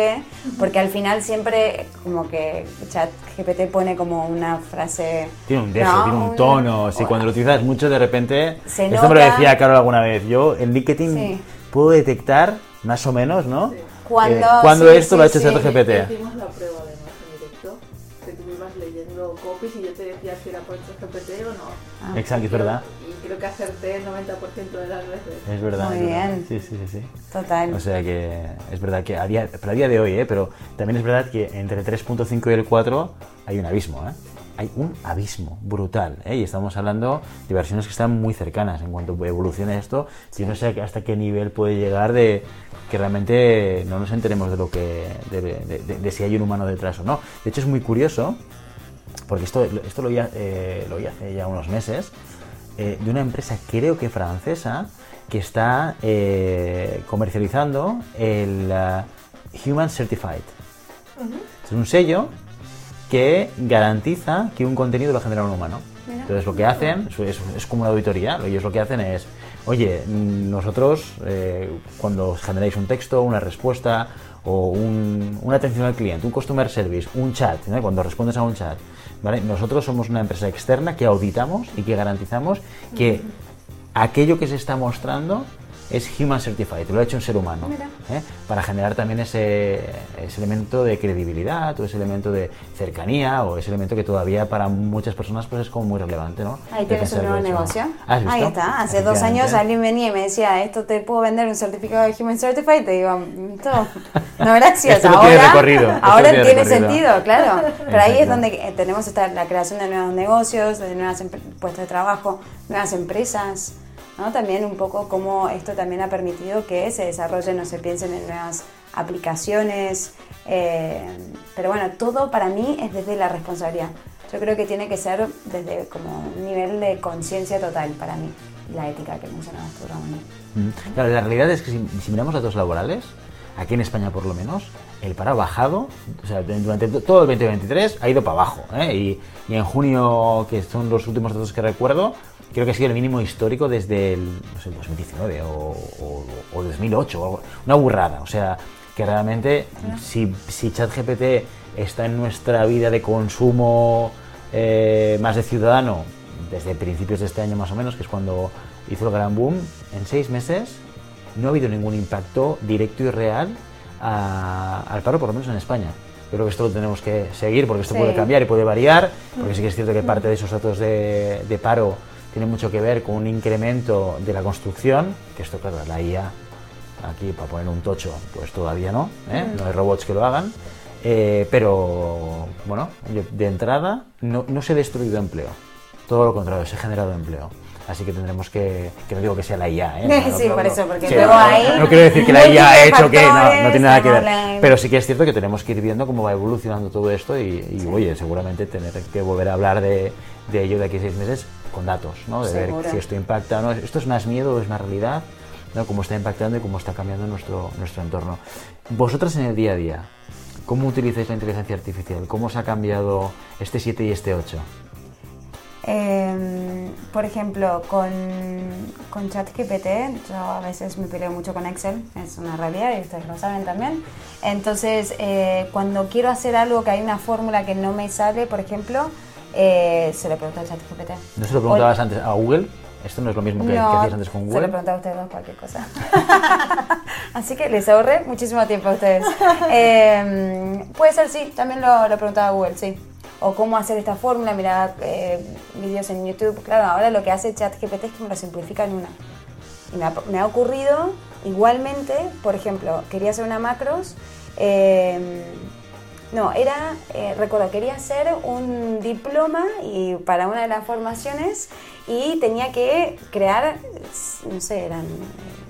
porque al final siempre como que ChatGPT pone como una frase... Tiene un dejo, ¿no? tiene un tono. Si cuando lo utilizas mucho, de repente. Se esto me lo nota- decía Carol alguna vez. Yo en LinkedIn Sí. puedo detectar, más o menos, ¿no? Cuando- Eh, cuando sí, esto sí, lo ha hecho sí. ChatGPT. Decía si era por GPT o no. Ah, Exacto, es verdad. Y creo que acerté el 90% de las veces. Es verdad. Muy es verdad. bien. Sí, sí, sí, sí. Total. O sea que es verdad que a día, pero a día de hoy, ¿eh? pero también es verdad que entre el 3.5 y el 4 hay un abismo. ¿eh? Hay un abismo brutal. ¿eh? Y estamos hablando de versiones que están muy cercanas en cuanto evolucione esto. Yo no sé hasta qué nivel puede llegar de que realmente no nos enteremos de lo que de, de- de- de si hay un humano detrás o no. De hecho es muy curioso porque esto, esto lo, oí, eh, lo oí hace ya unos meses, eh, de una empresa, creo que francesa, que está eh, comercializando el Human Certified. Es un sello que garantiza que un contenido lo ha generado un humano. Mira. Entonces lo que hacen es como una auditoría, ellos lo que hacen es, oye, nosotros eh, cuando generáis un texto, una respuesta o un- una atención al cliente, un customer service, un chat, ¿no? cuando respondes a un chat, ¿vale? nosotros somos una empresa externa que auditamos y que garantizamos que aquello que se está mostrando es Human Certified, lo ha hecho un ser humano, ¿eh? para generar también ese, ese, elemento de credibilidad o ese elemento de cercanía o ese elemento que todavía para muchas personas pues es como muy relevante, ¿no? Ahí tienes un nuevo negocio. Ahí está, hace dos años alguien venía y me decía, esto te puedo vender un certificado de Human Certified, te digo, no, gracias, ahora, ahora tiene, sentido, claro, pero ahí es donde tenemos esta, la creación de nuevos negocios, de nuevos puestos de trabajo, nuevas empresas, también un poco cómo esto también ha permitido que se desarrollen o se piensen en nuevas aplicaciones. Eh, pero bueno, todo para mí es desde la responsabilidad. Yo creo que tiene que ser desde como un nivel de conciencia total para mí, la ética que mencionabas tú, Ramón. Claro, la realidad es que si, miramos datos laborales, aquí en España por lo menos, el paro ha bajado, o sea, durante todo el 2023 ha ido para abajo. ¿eh? Y, y, en junio, que son los últimos datos que recuerdo, creo que ha sido el mínimo histórico desde el, no sé, 2019 o, o, 2008, una burrada. O sea, que realmente si, si ChatGPT está en nuestra vida de consumo eh, más de ciudadano, desde principios de este año más o menos, que es cuando hizo el gran boom, en seis meses no ha habido ningún impacto directo y real al paro, por lo menos en España. Yo creo que esto lo tenemos que seguir porque esto puede cambiar y puede variar, porque sí que es cierto que parte de esos datos de, de paro tiene mucho que ver con un incremento de la construcción, que esto, claro, la IA, aquí para poner un tocho, pues todavía no, ¿eh? no hay robots que lo hagan, eh, pero bueno, de entrada no, no se ha destruido empleo, todo lo contrario, se ha generado empleo. Así que tendremos que, que no digo que sea la IA, ¿eh? sí, por eso, porque luego ahí... No, quiero decir que la IA ha hecho que, no, no tiene nada que ver. Pero sí que es cierto que tenemos que ir viendo cómo va evolucionando todo esto y, oye, seguramente tener que volver a hablar de, de ello de aquí a seis meses con datos, ¿no? de ver si esto impacta o no. ¿Esto es más miedo o es más realidad? ¿no? Cómo está impactando y cómo está cambiando nuestro, nuestro entorno. Vosotras en el día a día, ¿cómo utilizáis la inteligencia artificial? ¿Cómo os ha cambiado este 7 y este 8? Em, por ejemplo, con, con ChatGPT, yo a veces me peleo mucho con Excel, es una realidad y ustedes lo saben también. Entonces, eh, cuando quiero hacer algo que hay una fórmula que no me sale, por ejemplo, eh, se le pregunta al chat GPT. ¿No se lo preguntabas antes a Google? Esto no es lo mismo que, hacías antes con Google. Se lo preguntaba a ustedes dos cualquier cosa. Así que les ahorré muchísimo tiempo a ustedes. Em, puede ser, sí, también lo, lo, preguntaba a Google, sí. O cómo hacer esta fórmula, mirar eh, vídeos en YouTube. Claro, ahora lo que hace ChatGPT es que me lo simplifica en una. Y me ha, ocurrido igualmente, por ejemplo, quería hacer una macros. Eh, no, era, eh, recuerdo, quería hacer un diploma y para una de las formaciones y tenía que crear, no sé, eran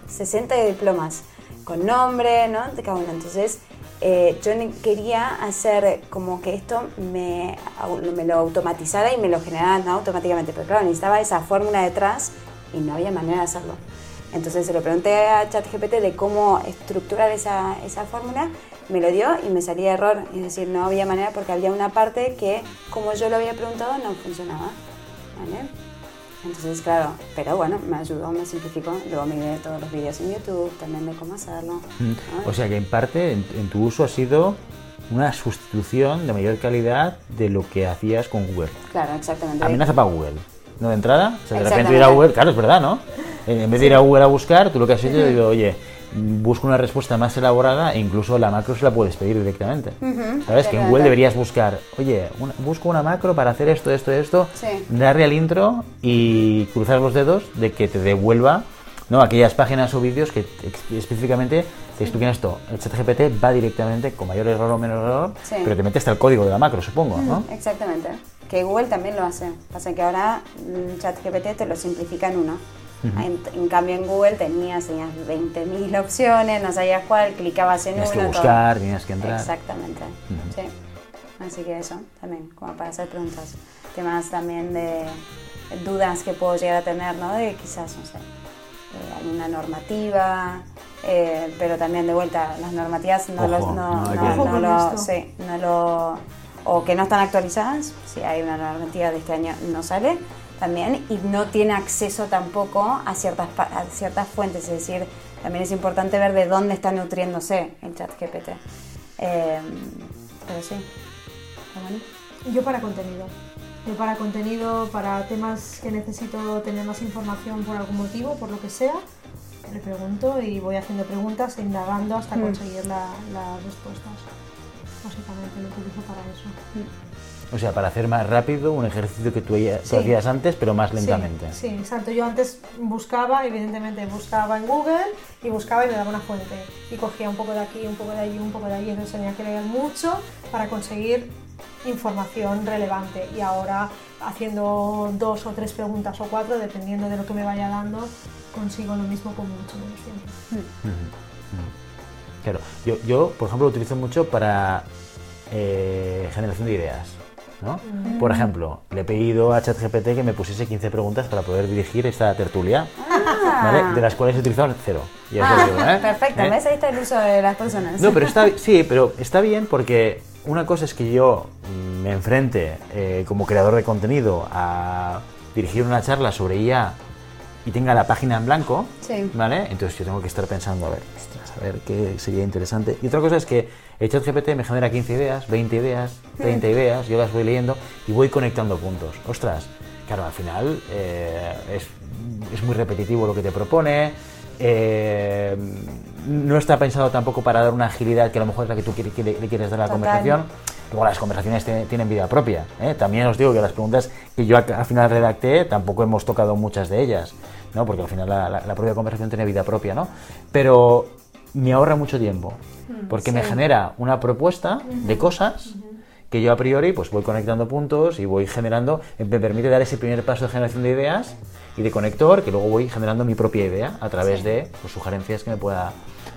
60 eh, diplomas con nombre, ¿no? De cada uno. Entonces, eh, yo quería hacer como que esto me, me, lo automatizara y me lo generara automáticamente, pero claro, necesitaba esa fórmula detrás y no había manera de hacerlo. Entonces se lo pregunté a ChatGPT de cómo estructurar esa, esa fórmula me lo dio y me salía error. Es decir, no había manera porque había una parte que, como yo lo había preguntado, no funcionaba. ¿Vale? Entonces, claro, pero bueno, me ayudó, me simplificó. Luego miré todos los vídeos en YouTube también de cómo hacerlo. Mm. O sea que en parte, en, tu uso ha sido una sustitución de mayor calidad de lo que hacías con Google. Claro, exactamente. Amenaza para Google. ¿No de entrada? O sea, de repente ir a Google, claro, es verdad, ¿no? En vez de ir a Google a buscar, tú lo que has hecho, digo, oye, busco una respuesta más elaborada e incluso la macro se la puedes pedir directamente. ¿Sabes? Que en Google deberías buscar, oye, busco una macro para hacer esto, esto, esto, darle al intro y cruzar los dedos de que te devuelva ¿no? aquellas páginas o vídeos que específicamente te expliquen esto. El chat GPT va directamente con mayor error o menor error, pero te mete hasta el código de la macro, supongo, ¿no? Exactamente. Que Google también lo hace. Pasa que ahora el chat GPT te lo simplifica en uno en, cambio en Google tenías, tenías 20.000 opciones, no sabías cuál, clicabas en tenías uno. Tenías que buscar, tenías que entrar. Exactamente, sí. Así que eso, también, como para hacer preguntas. Temas también de dudas que puedo llegar a tener, ¿no? De quizás, no sé, eh, alguna normativa, eh, pero también de vuelta, las normativas no, los, no, no, lo, sí, no lo, o que no están actualizadas, si hay una normativa de este año no sale, también y no tiene acceso tampoco a ciertas, a ciertas fuentes, es decir, también es importante ver de dónde está nutriéndose el chat GPT. Em, pero sí, Yo para contenido. Yo para contenido, para temas que necesito tener más información por algún motivo, por lo que sea, le pregunto y voy haciendo preguntas, indagando hasta Mm. conseguir la- las respuestas. Básicamente lo utilizo para eso. O sea, para hacer más rápido un ejercicio que tú, Sí. hacías antes, pero más Sí, lentamente. Sí, exacto. Yo antes buscaba, evidentemente, buscaba en Google y buscaba y me daba una fuente. Y cogía un poco de aquí, un poco de allí, un poco de allí. Entonces tenía que leer mucho para conseguir información relevante. Y ahora, haciendo dos o tres preguntas o cuatro, dependiendo de lo que me vaya dando, consigo lo mismo con mucho menos tiempo. Claro, yo, yo, por ejemplo, lo utilizo mucho para eh, generación de ideas. ¿No? Por ejemplo, le he pedido a ChatGPT que me pusiese 15 preguntas para poder dirigir esta tertulia, ¿vale? de las cuales he utilizado cero. Ah, digo, ¿eh? perfecto, ¿Eh? ¿ves? Ahí está el uso de las personas. No, pero está sí, pero está bien porque una cosa es que yo me enfrente eh, como creador de contenido a dirigir una charla sobre IA y tenga la página en blanco, Sí. ¿vale? Entonces yo tengo que estar pensando, a ver, a ver qué sería interesante. Y otra cosa es que el chat GPT me genera 15 ideas, 20 ideas, 30 ideas, yo las voy leyendo y voy conectando puntos. Ostras, claro, al final eh, es, es muy repetitivo lo que te propone. eh, no está pensado tampoco para dar una agilidad que a lo mejor es la que tú le quieres dar a la Total. conversación. Luego las conversaciones tienen, tienen vida propia. ¿eh? También os digo que las preguntas que yo al final redacté tampoco hemos tocado muchas de ellas, ¿no? porque al final la, la- la propia conversación tiene vida propia. ¿no? Pero me ahorra mucho tiempo, porque me genera una propuesta de cosas que yo a priori pues voy conectando puntos y voy generando, me permite dar ese primer paso de generación de ideas y de conector que luego voy generando mi propia idea a través de pues, sugerencias que me pueda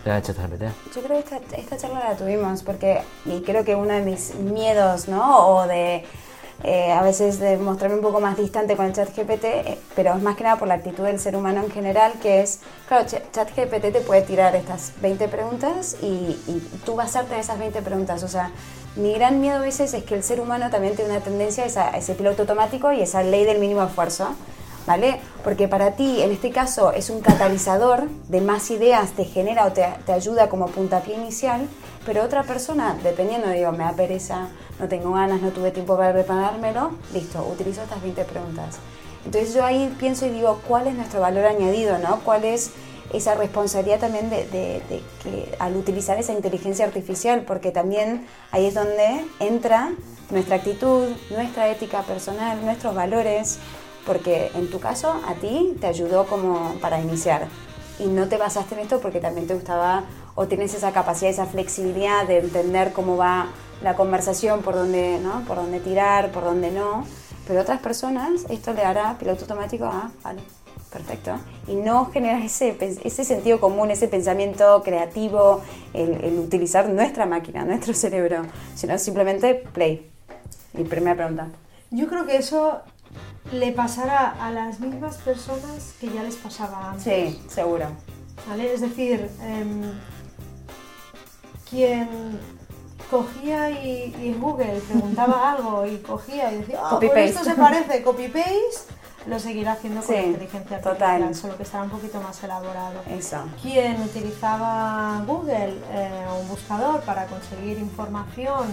dar el ChatGPT. Yo creo que esta, esta charla la tuvimos porque, y creo que uno de mis miedos, ¿no? O de eh, a veces de mostrarme un poco más distante con el chat GPT, eh, pero es más que nada por la actitud del ser humano en general, que es, claro, Ch- chat GPT te puede tirar estas 20 preguntas y, y tú basarte en esas 20 preguntas. O sea, mi gran miedo a veces es que el ser humano también tiene una tendencia a, esa- a ese piloto automático y esa ley del mínimo esfuerzo. ¿Vale? Porque para ti, en este caso, es un catalizador de más ideas, te genera o te, te ayuda como puntapié inicial, pero otra persona, dependiendo, digo, me da pereza, no tengo ganas, no tuve tiempo para preparármelo, listo, utilizo estas 20 preguntas. Entonces yo ahí pienso y digo, ¿cuál es nuestro valor añadido, no? ¿Cuál es esa responsabilidad también de, que al utilizar esa inteligencia artificial? Porque también ahí es donde entra nuestra actitud, nuestra ética personal, nuestros valores, porque en tu caso a ti te ayudó como para iniciar y no te basaste en esto porque también te gustaba o tienes esa capacidad, esa flexibilidad de entender cómo va la conversación, por dónde, ¿no? por dónde tirar, por dónde no. Pero otras personas esto le hará piloto automático, ah, vale, perfecto. Y no generas ese, ese sentido común, ese pensamiento creativo, el, el utilizar nuestra máquina, nuestro cerebro, sino simplemente play. Y primera pregunta. Yo creo que eso le pasará a las mismas personas que ya les pasaba antes. Sí, seguro. ¿vale? Es decir, em, quien cogía y, Google preguntaba algo y cogía y decía, ah, Copy pues esto paste". se parece, copy-paste, lo seguirá haciendo con Sí, la inteligencia total. artificial, solo que estará un poquito más elaborado. Eso. Quien utilizaba Google eh, o un buscador para conseguir información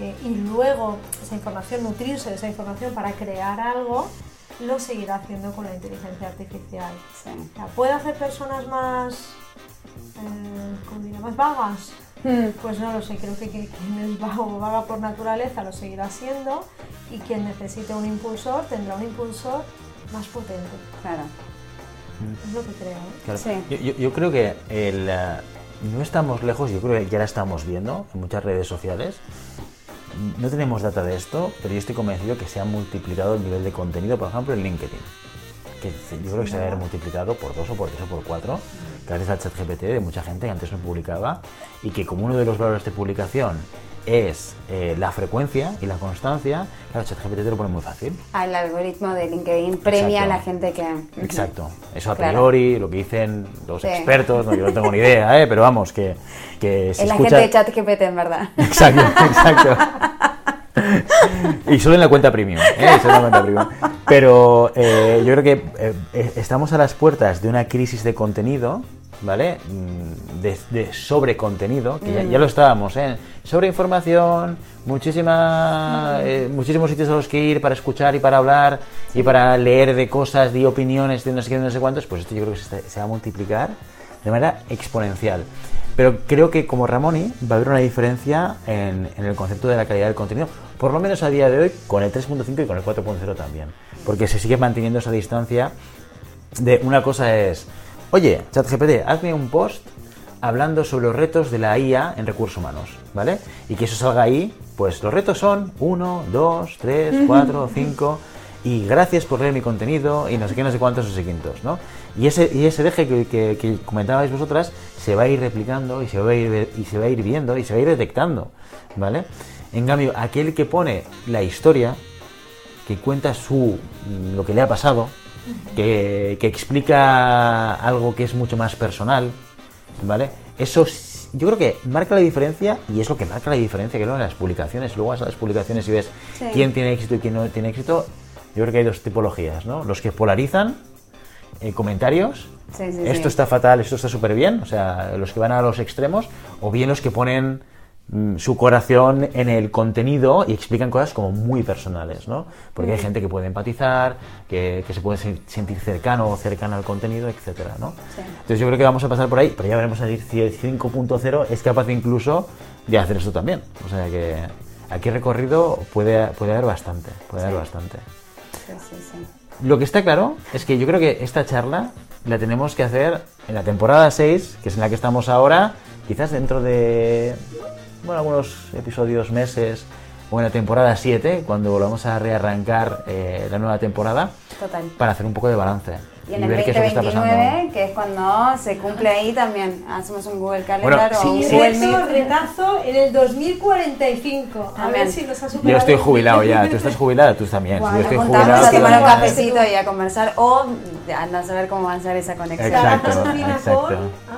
eh, y luego esa información, nutrirse de esa información para crear algo, lo seguirá haciendo con la inteligencia artificial. Sí. O sea, ¿Puede hacer personas más, eh, ¿cómo diría? más vagas? Hmm. Pues no lo sé, creo que que quien es vago o vaga por naturaleza lo seguirá siendo y quien necesite un impulsor tendrá un impulsor más potente. Claro. Es lo que creo. ¿eh? Claro. Sí. Yo, yo- yo creo que el, eh, no estamos lejos, yo creo que ya la estamos viendo en muchas redes sociales. No tenemos data de esto, pero yo estoy convencido que se ha multiplicado el nivel de contenido, por ejemplo, en LinkedIn. Que yo creo que se a haber multiplicado por dos o por tres o por cuatro, gracias al chat GPT de mucha gente que antes no publicaba, y que como uno de los valores de publicación es eh, la frecuencia y la constancia, claro, ChatGPT te lo pone muy fácil. Al algoritmo de LinkedIn premia a la gente que... Exacto, eso a Claro. priori, lo que dicen los Sí. expertos, no, yo no tengo ni idea, ¿eh? pero vamos, que, que se Es la escucha... gente de ChatGPT, en verdad. Exacto, exacto. y solo en la cuenta premium, ¿eh? Solo. Pero eh, yo creo que eh, eh, estamos a las puertas de una crisis de contenido ¿vale? Mm, De, de sobrecontenido, que ya, lo estábamos, ¿eh? Sobreinformación, muchísima, muchísimos sitios a los que ir para escuchar y para hablar y para leer de cosas, de opiniones, de no sé qué, de no sé cuántos, pues esto yo creo que se, se va a multiplicar de manera exponencial. Pero creo que como Ramoni va a haber una diferencia en, en el concepto de la calidad del contenido, por lo menos a día de hoy con el 3.5 y con el 4.0 también, porque se sigue manteniendo esa distancia de una cosa es, oye, ChatGPT, hazme un post hablando sobre los retos de la IA en recursos humanos, ¿vale? Y que eso salga ahí, pues los retos son 1, 2, 3, 4, 5 y gracias por leer mi contenido y no sé qué, no sé cuántos, no sé quintos, ¿no? Y ese, y ese eje que, que- que comentabais vosotras se va a ir replicando y se va a ir, y se va a ir viendo y se va a ir detectando, ¿vale? En cambio, aquel que pone la historia, que cuenta su mm, lo que le ha pasado, que, que explica algo que es mucho más personal, ¿vale? Eso yo creo que marca la diferencia y es lo que marca la diferencia que luego en las publicaciones, luego vas a las publicaciones y ves Sí. quién tiene éxito y quién no tiene éxito, yo creo que hay dos tipologías, ¿no? Los que polarizan eh, comentarios, Sí, sí, esto sí. está fatal, esto está súper bien, o sea, los que van a los extremos, o bien los que ponen mm, su corazón en el contenido y explican cosas como muy personales, ¿no? Porque hay gente que puede empatizar, que, que se puede sen- sentir cercano o cercana al contenido, etcétera, ¿no? Entonces yo creo que vamos a pasar por ahí, pero ya veremos si el 5.0 es capaz incluso de hacer esto también. O sea que aquí recorrido puede, puede haber bastante, puede haber bastante. Sí, sí, sí. Lo que está claro es que yo creo que esta charla la tenemos que hacer en la temporada 6, que es en la que estamos ahora, quizás dentro de bueno, algunos episodios, meses, o en la temporada 7, cuando volvamos a rearrancar eh, la nueva temporada, Total. para hacer un poco de balance Y en el ver que está 2029, pasando. que es cuando se cumple ahí también, hacemos un Google Bueno, Calendar o sí, un sí. Google retazo en el 2045. A También. ver si nos ha superado. Yo estoy jubilado ya, tú estás jubilada, tú también. Guau, yo estoy jubilado. a tomar un pero- cafecito y a conversar o anda a saber cómo avanzar esa conexión. Exacto, exacto. Ah,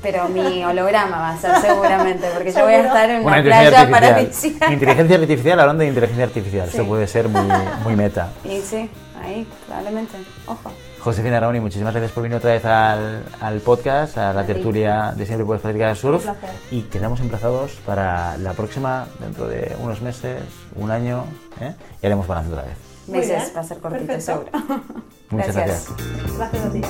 Pero mi holograma va a ser seguramente, porque yo voy a estar en Una una inteligencia playa artificial. paradisíaca. Inteligencia artificial, hablando de inteligencia artificial, Sí. esto puede ser muy, muy meta. Y sí, ahí, probablemente. Ojo. Josefina Raoni, muchísimas gracias por venir otra vez al, al podcast, a la tertulia de Siempre Puedes Practicar Surf. Un placer. Y quedamos emplazados para la próxima, dentro de unos meses, un año, ¿eh? y haremos balance otra vez. Meses va a ser cortito, perfecto. seguro. Muchas Gracias. gracias. Gracias a ti.